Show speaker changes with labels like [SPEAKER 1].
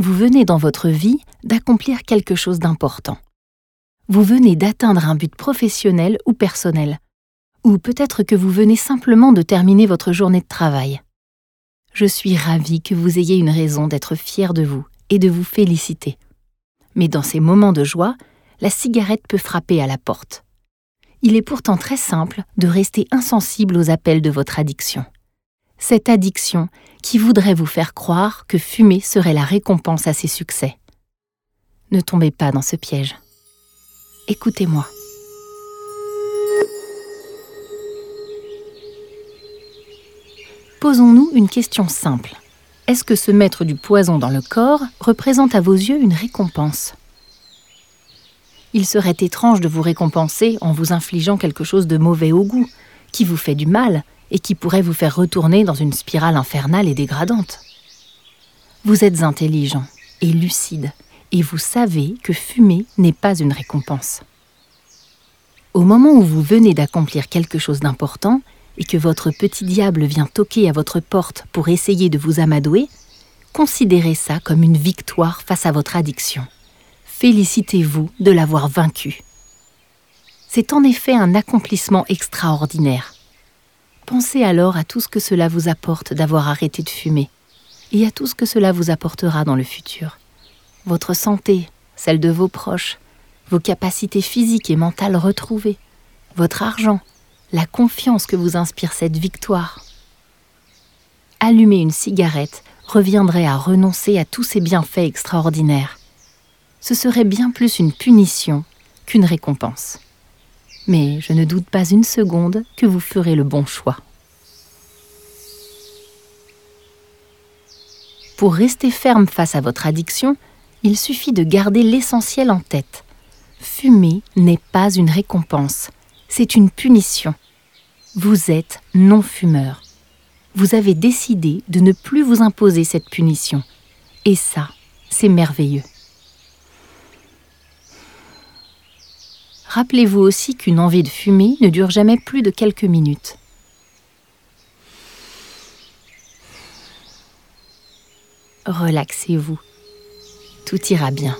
[SPEAKER 1] vous venez dans votre vie d'accomplir quelque chose d'important. Vous venez d'atteindre un but professionnel ou personnel. Ou peut-être que vous venez simplement de terminer votre journée de travail. Je suis ravie que vous ayez une raison d'être fier de vous et de vous féliciter. Mais dans ces moments de joie, la cigarette peut frapper à la porte. Il est pourtant très simple de rester insensible aux appels de votre addiction. Cette addiction qui voudrait vous faire croire que fumer serait la récompense à ses succès. Ne tombez pas dans ce piège. Écoutez-moi. Posons-nous une question simple. Est-ce que se mettre du poison dans le corps représente à vos yeux une récompense? Il serait étrange de vous récompenser en vous infligeant quelque chose de mauvais au goût, qui vous fait du mal et qui pourrait vous faire retourner dans une spirale infernale et dégradante. Vous êtes intelligent et lucide, et vous savez que fumer n'est pas une récompense. Au moment où vous venez d'accomplir quelque chose d'important, et que votre petit diable vient toquer à votre porte pour essayer de vous amadouer, considérez ça comme une victoire face à votre addiction. Félicitez-vous de l'avoir vaincu. C'est en effet un accomplissement extraordinaire. Pensez alors à tout ce que cela vous apporte d'avoir arrêté de fumer et à tout ce que cela vous apportera dans le futur. Votre santé, celle de vos proches, vos capacités physiques et mentales retrouvées, votre argent, la confiance que vous inspire cette victoire. Allumer une cigarette reviendrait à renoncer à tous ces bienfaits extraordinaires. Ce serait bien plus une punition qu'une récompense mais je ne doute pas une seconde que vous ferez le bon choix. Pour rester ferme face à votre addiction, il suffit de garder l'essentiel en tête. Fumer n'est pas une récompense, c'est une punition. Vous êtes non-fumeur. Vous avez décidé de ne plus vous imposer cette punition. Et ça, c'est merveilleux. Rappelez-vous aussi qu'une envie de fumer ne dure jamais plus de quelques minutes. Relaxez-vous. Tout ira bien.